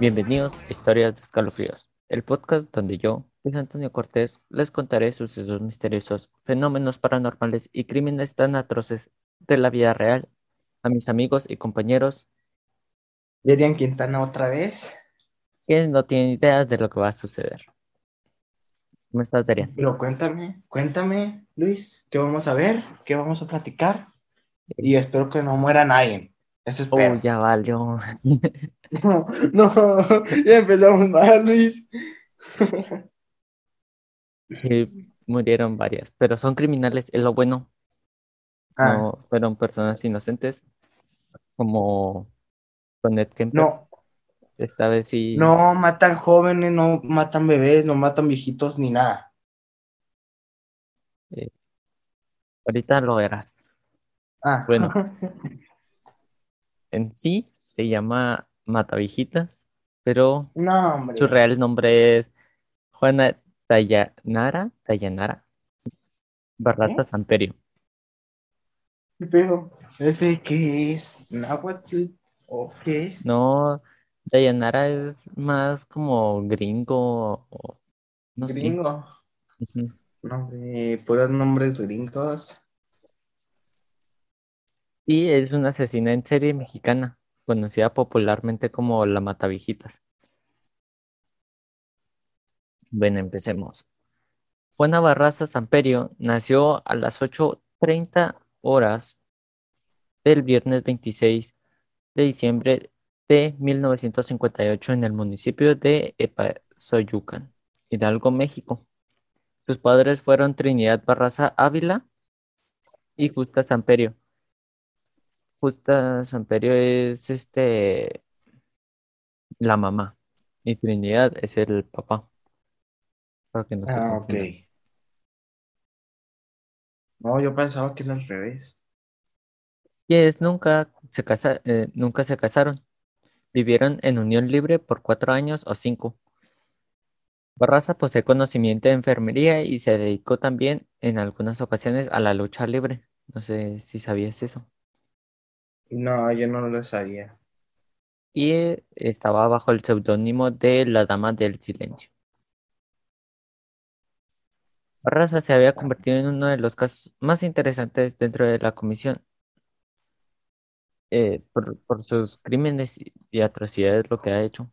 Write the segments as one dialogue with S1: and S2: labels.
S1: Bienvenidos a Historias de Escalofríos, el podcast donde yo, Luis Antonio Cortés, les contaré sucesos misteriosos, fenómenos paranormales y crímenes tan atroces de la vida real a mis amigos y compañeros
S2: Derian Quintana otra vez.
S1: que no tienen idea de lo que va a suceder. ¿Cómo estás, Darian?
S2: Pero cuéntame, cuéntame, Luis, ¿qué vamos a ver? ¿Qué vamos a platicar? Y espero que no muera nadie. Eso
S1: Oh,
S2: espero.
S1: ya valió.
S2: No, no, ya empezamos mal, Luis.
S1: Murieron varias, pero son criminales, es lo bueno.
S2: Ah,
S1: No fueron personas inocentes, como con Ed Kemper.
S2: no,
S1: Esta vez sí.
S2: no matan jóvenes, no matan bebés, no matan viejitos ni nada.
S1: Ahorita lo verás.
S2: Ah,
S1: Bueno. En sí se llama Matavijitas, pero
S2: no,
S1: su real nombre es Juana Dayanara, Dayanara Barraza Samperio.
S2: ¿Qué pedo? ¿Ese qué es? ¿Náhuatl? ¿O qué es?
S1: No, Dayanara es más como gringo o no sé.
S2: Gringo. No, puros nombres gringos.
S1: Y es una asesina en serie mexicana, conocida popularmente como la Matavijitas. Bueno, empecemos. Juana Barraza Samperio nació a las 8.30 horas del viernes 26 de diciembre de 1958 en el municipio de Epazoyucan, Hidalgo, México. Sus padres fueron Trinidad Barraza Ávila y Justa Samperio. Justa Samperio es este la mamá y Trinidad es el papá. Para que no se
S2: Ah, ok. No, yo pensaba que era al revés.
S1: Y es nunca se casa, eh, nunca se casaron. Vivieron en unión libre por cuatro años o cinco. Barraza posee conocimiento de enfermería y se dedicó también en algunas ocasiones a la lucha libre. No sé si sabías eso.
S2: No, yo no lo sabía.
S1: Y estaba bajo el seudónimo de la Dama del Silencio. Barraza se había convertido en uno de los casos más interesantes dentro de la comisión eh, por, sus crímenes y, atrocidades, lo que ha hecho.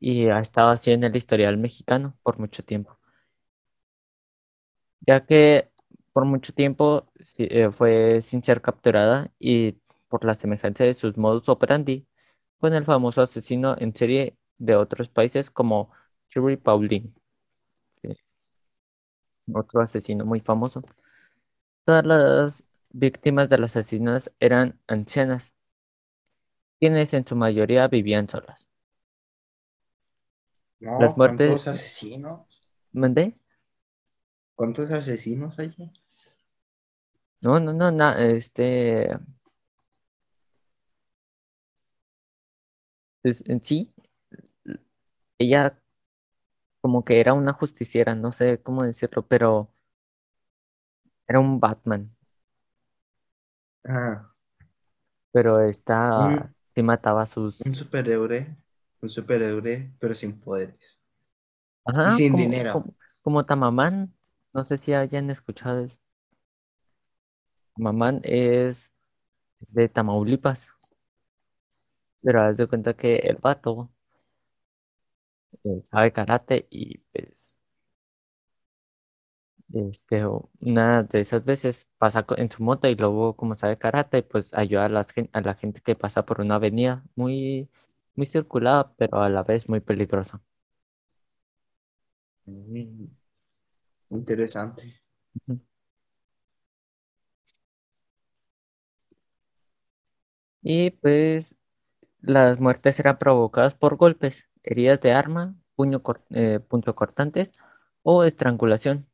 S1: Y ha estado así en el historial mexicano por mucho tiempo, ya que por mucho tiempo eh, fue sin ser capturada y por la semejanza de sus modus operandi con el famoso asesino en serie de otros países como Jerry Paulin, que- otro asesino muy famoso. Todas las víctimas del asesino eran ancianas, quienes en su mayoría vivían solas.
S2: No,
S1: Las muertes-
S2: ¿cuántos asesinos?
S1: ¿Mandé?
S2: ¿Cuántos asesinos hay?
S1: No, no, no, na- este, pues, en sí, ella como que era una justiciera, no sé cómo decirlo, pero era un Batman,
S2: Ah,
S1: pero esta
S2: Mm.
S1: sí mataba a sus,
S2: un superhéroe, un superhéroe, pero sin poderes.
S1: ajá,
S2: sin
S1: como,
S2: dinero.
S1: como, como Tamamán, no sé si hayan escuchado eso. Tamamán es de Tamaulipas, pero haz de cuenta que el vato eh, sabe karate y pues este, una de esas veces pasa en su moto y luego como sabe karate pues ayuda a, las, a la gente que pasa por una avenida muy, muy circulada pero a la vez muy peligrosa.
S2: Mm, Interesante.
S1: Y pues las muertes eran provocadas por golpes, heridas de arma, puño eh, punzocortantes o estrangulación.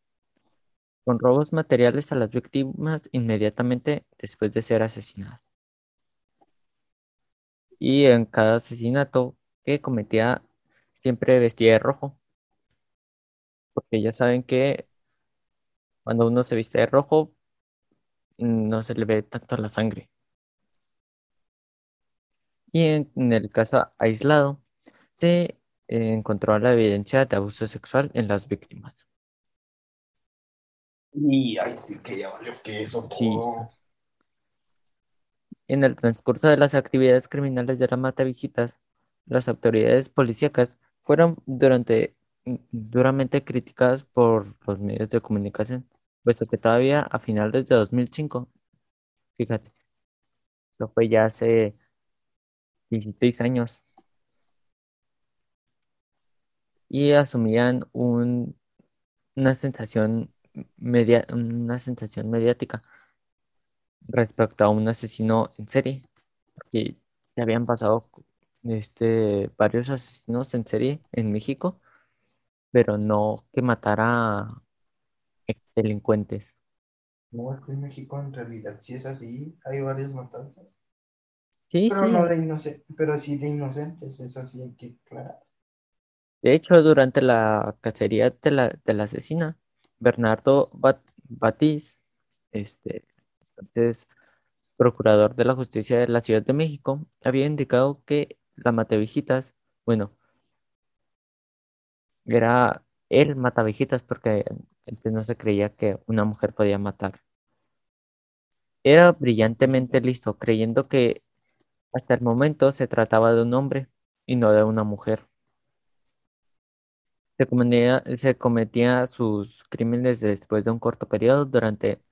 S1: con robos materiales a las víctimas inmediatamente después de ser asesinadas. Y en cada asesinato que cometía siempre vestía de rojo, porque ya saben que cuando uno se viste de rojo no se le ve tanto la sangre. Y en el caso aislado se eh, encontró la evidencia de abuso sexual en las víctimas.
S2: Y ay, sí que ya valió que eso
S1: Sí. En el transcurso de las actividades criminales de la Matavijitas, las autoridades policíacas fueron durante, duramente criticadas por los medios de comunicación, puesto que todavía a finales de 2005, fíjate, eso fue ya hace 16 años, y asumían un, una sensación media, una sensación mediática respecto a un asesino en serie, porque ya habían pasado este, varios asesinos en serie en México, pero no que matara delincuentes.
S2: No, es que en México en realidad sí es así, hay varias matanzas.
S1: Sí,
S2: Pero
S1: sí.
S2: no de inocentes, pero sí de inocentes, eso sí hay que aclarar.
S1: De hecho, durante la cacería de la, asesina, Bernardo Bat Batiz, este, entonces procurador de la justicia de la Ciudad de México, había indicado que la Matavijitas, bueno, era el Matavijitas porque antes no se creía que una mujer podía matar. Era brillantemente listo, creyendo que hasta el momento se trataba de un hombre y no de una mujer. Se cometía, se cometía sus crímenes después de un corto periodo durante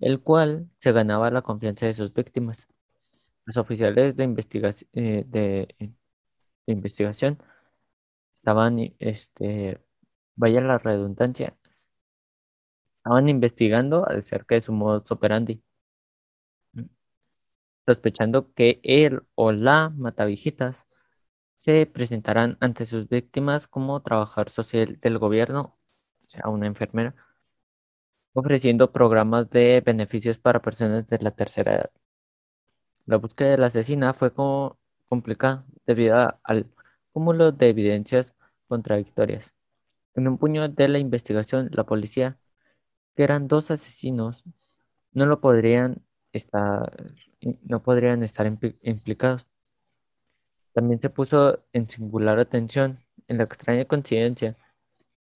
S1: el cual se ganaba la confianza de sus víctimas. Los oficiales de, investigación de, de investigación estaban, este, vaya la redundancia, estaban investigando acerca de su modus operandi, sospechando que él o la matavijitas se presentarán ante sus víctimas como trabajador social del gobierno, o sea, una enfermera, ofreciendo programas de beneficios para personas de la tercera edad. La búsqueda de la asesina fue complicada debido al cúmulo de evidencias contradictorias. En un puño de la investigación, la policía, que eran dos asesinos, no lo podrían estar, no podrían estar impli- implicados. También se puso en singular atención en la extraña coincidencia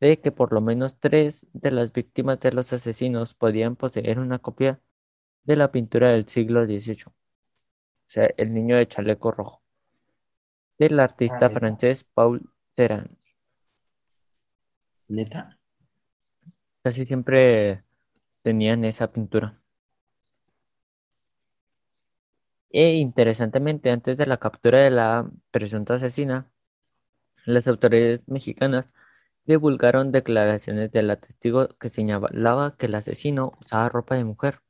S1: de que por lo menos tres de las víctimas de los asesinos podían poseer una copia de la pintura del siglo XVIII, o sea, El niño de chaleco rojo, del
S2: Ah,
S1: artista
S2: ¿neta?
S1: francés Paul Ceran.
S2: ¿Neta?
S1: Casi siempre tenían esa pintura. E interesantemente, antes de la captura de la presunta asesina, las autoridades mexicanas divulgaron declaraciones de la testigo que señalaba que el asesino usaba ropa de mujer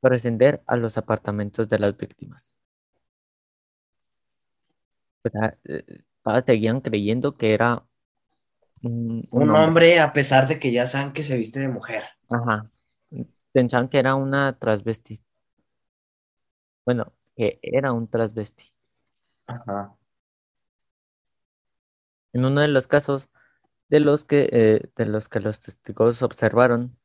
S1: para ascender a los apartamentos de las víctimas. Eh, seguían creyendo que era un, un
S2: Un
S1: hombre.
S2: hombre, a pesar de que ya saben que se viste de mujer.
S1: Ajá. Pensaban que era una transvesti. Bueno, que era un transvesti.
S2: Ajá.
S1: En uno de los casos de los que, eh, de los que los testigos observaron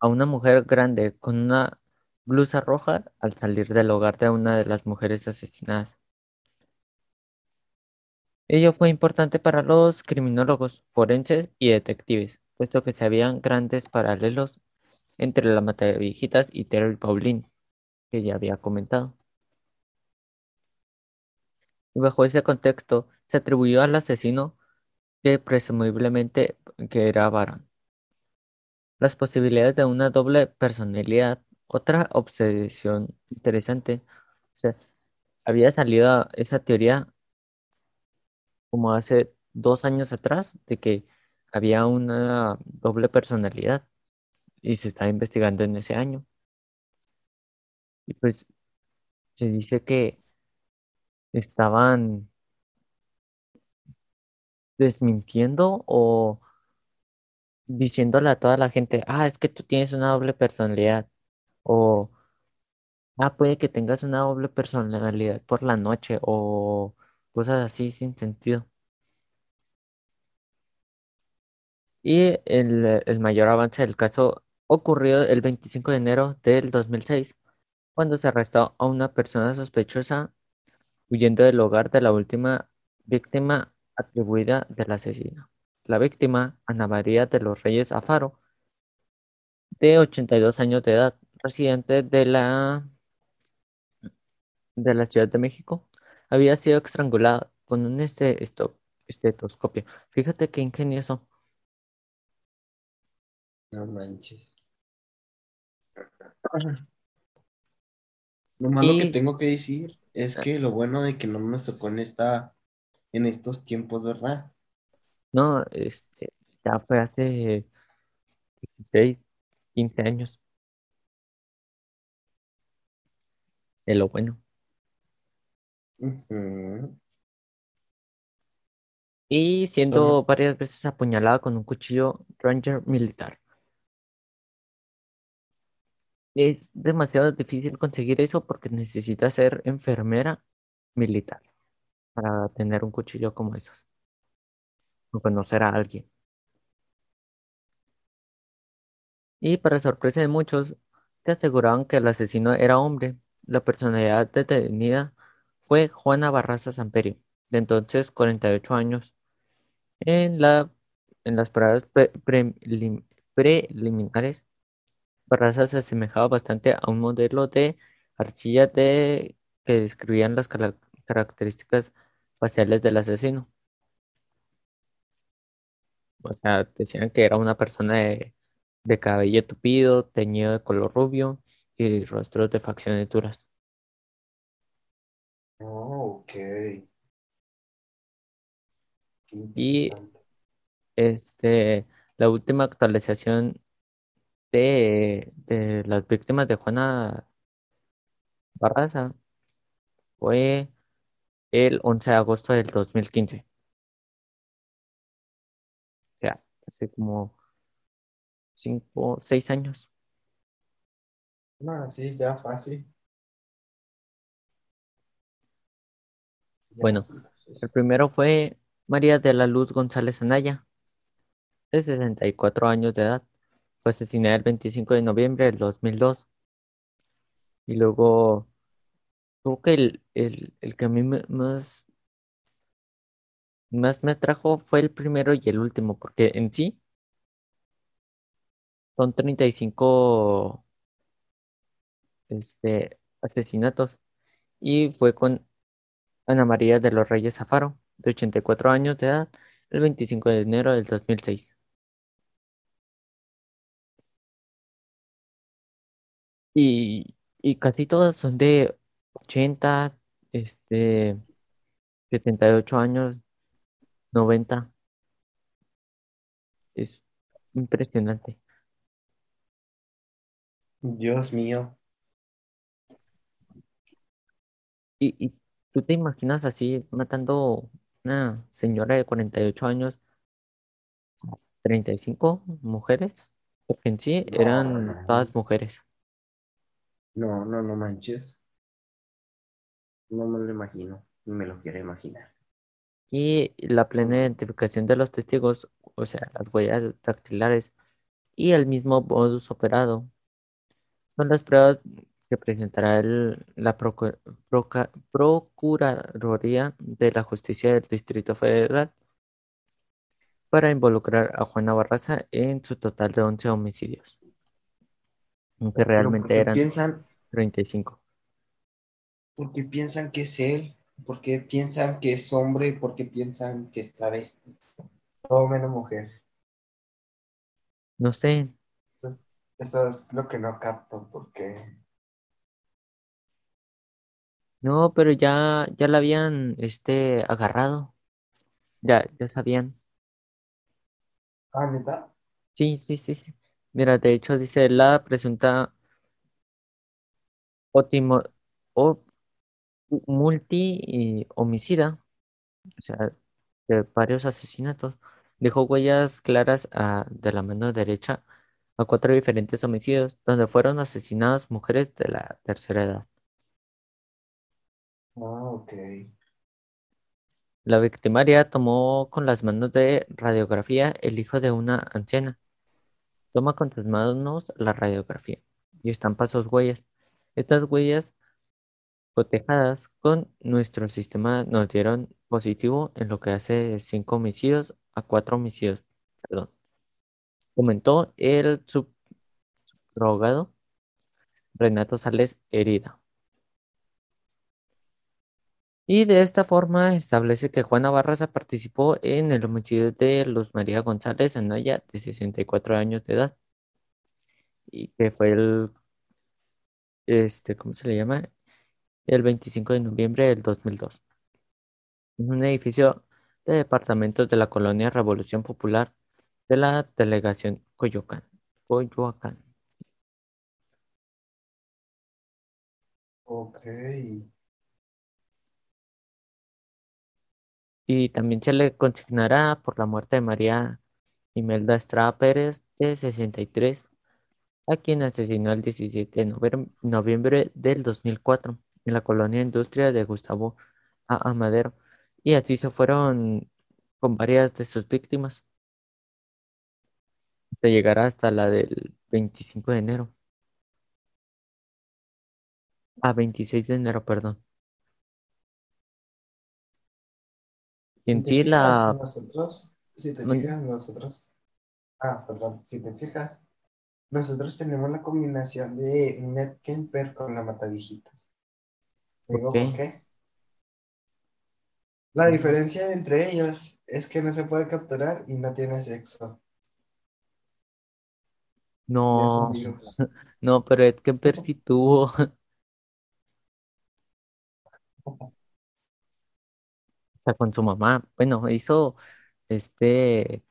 S1: a una mujer grande con una blusa roja al salir del hogar de una de las mujeres asesinadas. Ello fue importante para los criminólogos, forenses y detectives, puesto que se habían grandes paralelos entre la Matavijitas y Terry Pauline, que ya había comentado. Y bajo ese contexto, se atribuyó al asesino que presumiblemente que era varón. Las posibilidades de una doble personalidad, otra obsesión interesante, o sea, había salido esa teoría como hace dos años atrás de que había una doble personalidad y se está investigando en ese año. Y pues se dice que estaban desmintiendo o diciéndole a toda la gente, ah, es que tú tienes una doble personalidad. O, ah, puede que tengas una doble personalidad por la noche. O cosas así sin sentido. Y el, el mayor avance del caso ocurrió el 25 de enero del 2006, cuando se arrestó a una persona sospechosa huyendo del hogar de la última víctima atribuida del asesino. La víctima, Ana María de los Reyes Afaro, de 82 años de edad, residente de la, de la Ciudad de México, había sido estrangulada con un este, estetoscopio. Fíjate qué ingenioso.
S2: No manches. Lo malo que tengo que decir es
S1: eh,
S2: que lo bueno de que no me tocó en esta, en estos tiempos, ¿verdad?
S1: no, este, ya fue hace 16, 15 años, de lo bueno. Y siendo varias veces apuñalada con un cuchillo Ranger militar. Es demasiado difícil conseguir eso porque necesitas ser enfermera militar para tener un cuchillo como esos o conocer a alguien. Y para sorpresa de muchos, te aseguraban que el asesino era hombre. La personalidad detenida fue Juana Barraza Samperio, de entonces 48 años. En la, en las pruebas pre- prelim- preliminares, Barraza se asemejaba bastante a un modelo de arcilla de, que describían las características faciales del asesino. O sea, decían que era una persona de, de cabello tupido, teñido de color rubio y rostros de facciones duras.
S2: oh, ok, qué
S1: Y este, la última actualización de, de las víctimas de Juana Barraza fue el 11 de agosto del 2015. O sea, hace como cinco, seis años.
S2: No, sí, ya fácil. Ya
S1: Bueno,
S2: sí,
S1: el primero fue María de la Luz González Anaya, de 64 años de edad. Fue asesinada el 25 de noviembre del 2002. Y luego, creo que el, el, el que a mí más, más me atrajo fue el primero y el último, porque en sí son 35 este, asesinatos. Y fue con Ana María de los Reyes Zafaro, de 84 años de edad, el 25 de enero del 2006. Y, y casi todas son de 80, este, 78 años, 90. Es impresionante.
S2: Dios mío.
S1: ¿Y, y tú te imaginas así matando una señora de 48 años, 35 mujeres? Porque en sí eran todas mujeres.
S2: No, no, no manches. No me lo imagino, ni me lo quiero imaginar.
S1: Y la plena identificación de los testigos, o sea, las huellas dactilares y el mismo modus operado son las pruebas que presentará el- la Procuraduría de la Justicia del Distrito Federal para involucrar a Juana Barraza en su total de 11 homicidios, aunque
S2: Pero ¿por
S1: realmente eran
S2: piensan,
S1: 35.
S2: por qué piensan que es él? ¿Por qué piensan que es hombre? ¿Por qué piensan que es travesti? Todo menos mujer.
S1: No sé,
S2: Eso es lo que no capto, porque...
S1: no, pero ya, ya la habían este, agarrado, ya, ya sabían.
S2: Ah, ¿neta?
S1: Sí, sí, sí, sí. Mira, de hecho dice la presunta ótimo o multi y homicida, o sea, de varios asesinatos, dejó huellas claras a- de la mano derecha a cuatro diferentes homicidios donde fueron asesinadas mujeres de la tercera edad.
S2: Ah, ok.
S1: La victimaria tomó con las manos de radiografía el hijo de una anciana. Toma con tus manos la radiografía y estampa sus huellas. Estas huellas cotejadas con nuestro sistema nos dieron positivo en lo que hace cinco homicidios a cuatro homicidios. Perdón. Comentó el subrogado Renato Sales Herida. Y de esta forma establece que Juana Barraza participó en el homicidio de Luz María González Anaya, de 64 años de edad, y que fue el, este, ¿cómo se le llama? El 25 de noviembre del 2002, en un edificio de departamentos de la colonia Revolución Popular de la delegación Coyoacán. Coyoacán.
S2: Ok.
S1: Y también se le consignará por la muerte de María Imelda Estrada Pérez, de 63, a quien asesinó el 17 de noviembre, del 2004 en la colonia Industria de Gustavo A. Amadero. Y así se fueron con varias de sus víctimas, hasta llegar hasta la del 25 de enero. A 26 de enero, perdón. Y en sí la...
S2: nosotros, si te fijas, nosotros, ah, perdón, si te fijas, nosotros tenemos la combinación de Ned Kemper con la Mataviejitas. ¿Te digo
S1: ¿Por
S2: por
S1: qué?
S2: La diferencia entre ellos es que no se puede capturar y no tiene sexo.
S1: No, no, pero Ed Kemper sí tuvo, con su mamá. Bueno, hizo este,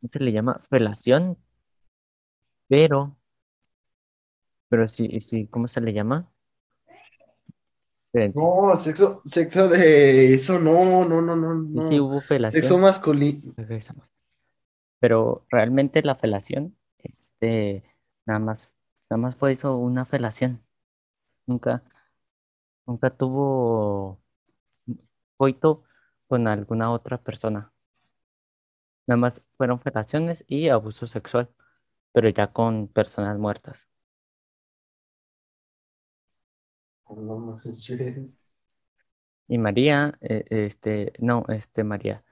S1: ¿cómo se le llama? Felación, pero, pero sí, sí, ¿cómo se le llama? Espérense.
S2: No, sexo, sexo de eso, no, no, no, no,
S1: Sí, sí
S2: no.
S1: hubo
S2: Sexo
S1: felación.
S2: masculino.
S1: Regresamos. Pero realmente la felación, este, nada más, nada más fue eso, una felación. Nunca, nunca tuvo coito con alguna otra persona. Nada más fueron felaciones y abuso sexual, pero ya con personas muertas.
S2: No manches.
S1: Y María, eh, este, no, este, María,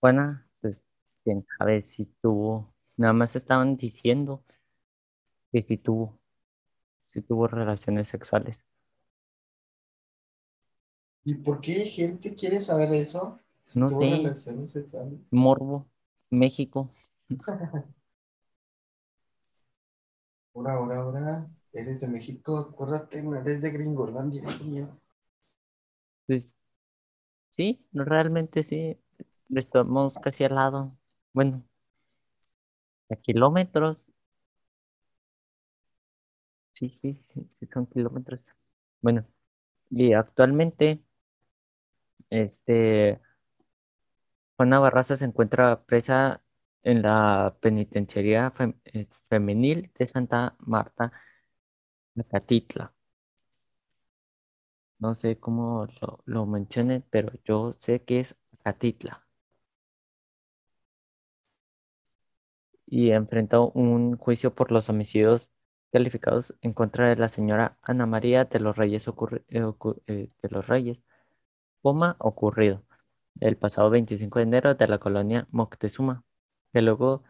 S1: Juana, pues, quién sabe si tuvo, nada más estaban diciendo que si tuvo, si tuvo relaciones sexuales.
S2: ¿Y por qué gente quiere saber eso? Si
S1: No sé,
S2: relaciones sexuales.
S1: Morbo, México.
S2: Ahora, ahora, ahora, eres de México, acuérdate, no eres de Gringolandia.
S1: Pues sí, no, realmente sí, estamos casi al lado. Bueno, a kilómetros, sí, sí, sí, sí son kilómetros. Bueno, y actualmente, este, Juana Barraza se encuentra presa en la penitenciaría eh, femenil de Santa Marta, Acatitla. No sé cómo lo, mencionen, pero yo sé que es Acatitla. Y enfrentó un juicio por los homicidios calificados en contra de la señora Ana María de los Reyes, eh, eh, de los Reyes, coma ocurrido el pasado 25 de enero de la colonia Moctezuma, que luego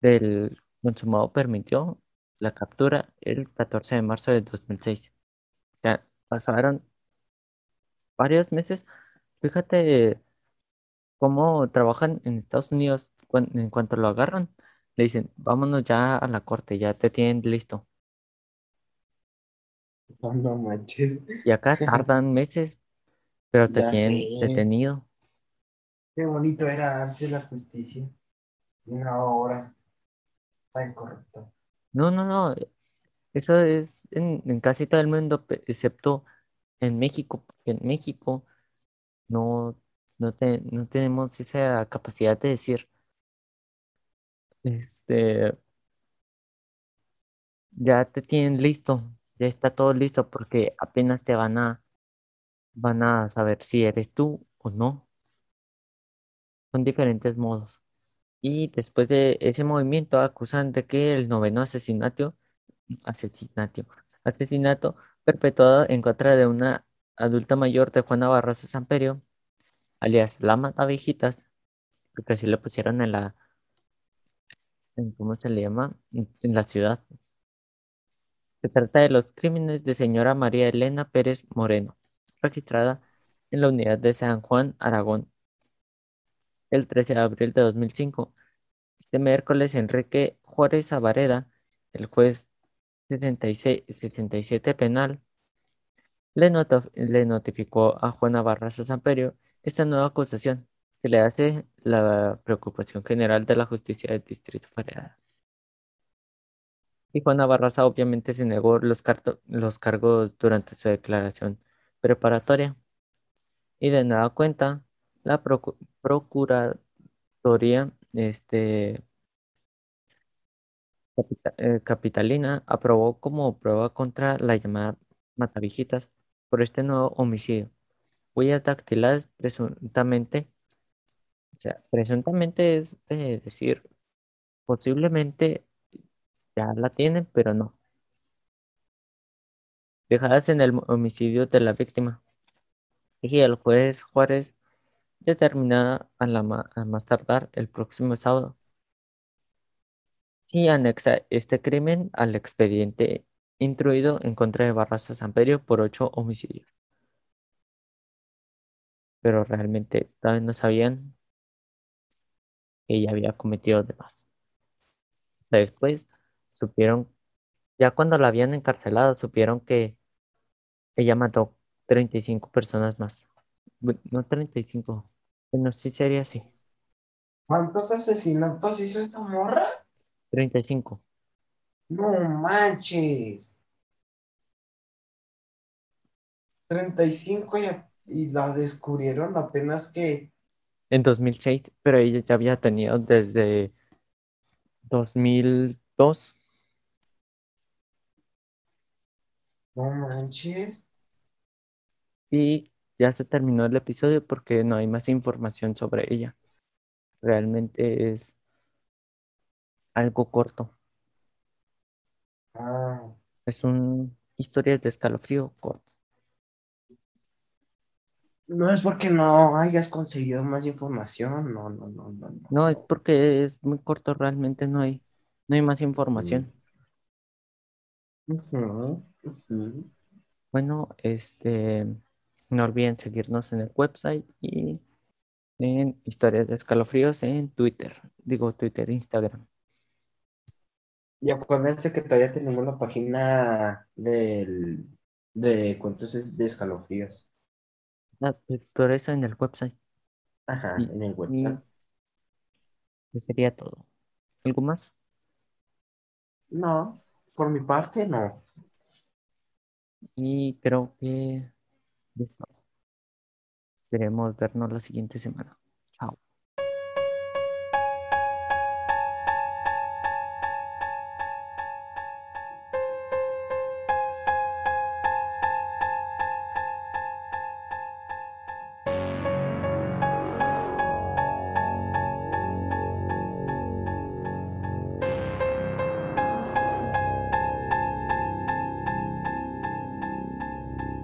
S1: del consumado permitió la captura el 14 de marzo de 2006. Ya pasaron varios meses. Fíjate cómo trabajan en Estados Unidos. En cuanto lo agarran, le dicen, vámonos ya a la corte, ya te tienen listo.
S2: No, no manches.
S1: Y acá tardan meses, pero te
S2: Ya
S1: tienen
S2: sé.
S1: detenido.
S2: Qué bonito era antes la justicia. Y una hora. Está incorrecto.
S1: No, no, no. Eso es en, en casi todo el mundo, excepto en México, porque en México no, No, te, no tenemos esa capacidad de decir, este, ya te tienen listo, ya está todo listo porque apenas te van a, van a saber si eres tú o no. Son diferentes modos. Y después de ese movimiento acusan de que el noveno asesinato, asesinato, asesinato perpetuado en contra de una adulta mayor de Juana Barroso Samperio, alias la Matavijitas, porque así le pusieron en la, ¿cómo se llama? En la ciudad. Se trata de los crímenes de señora María Elena Pérez Moreno, registrada en la unidad de San Juan, Aragón, el 13 de abril de 2005. Este miércoles, Enrique Juárez Avareda, el juez 76, 67 penal, le, notificó a Juana Barraza Samperio esta nueva acusación que le hace la preocupación general de la justicia del Distrito Federal. Y Juana Barraza obviamente se negó los cargos durante su declaración preparatoria. Y de nueva cuenta, la Procuraduría este, eh, capitalina aprobó como prueba contra la llamada Matavijitas por este nuevo homicidio. Huellas dactilares presuntamente, o sea, presuntamente es de decir, posiblemente ya la tienen, pero no. Dejadas en el homicidio de la víctima. Y el juez Juárez determinada a, la más tardar el próximo sábado. Y anexa este crimen al expediente instruido en contra de Barraza Samperio por ocho homicidios. Pero realmente todavía no sabían que ella había cometido demás. Después supieron, ya cuando la habían encarcelado, supieron que ella mató 35 personas más. No 35, bueno, sí sería así,
S2: ¿Cuántos asesinatos hizo esta morra?
S1: 35.
S2: No manches. 35 y, y la descubrieron apenas que.
S1: En 2006, pero ella ya había tenido desde 2002
S2: No manches.
S1: y ya se terminó el episodio porque no hay más información sobre ella. Realmente es algo corto.
S2: Ah,
S1: Es un historia de escalofrío corto.
S2: no es porque no hayas conseguido más información. No, no, no, no, no.
S1: No, es porque es muy corto, realmente no hay, no hay más información. Bueno, este, no olviden seguirnos en el website y en historias de escalofríos en Twitter. Digo Twitter, Instagram.
S2: Y acuérdense que todavía tenemos la página del, de cuentos de escalofríos.
S1: Ah, pues, por eso en el website.
S2: Ajá,
S1: Y,
S2: en el
S1: y
S2: WhatsApp.
S1: eso sería todo. ¿Algo más?
S2: No, por mi parte no.
S1: Y creo que listo. Esperemos vernos la siguiente semana.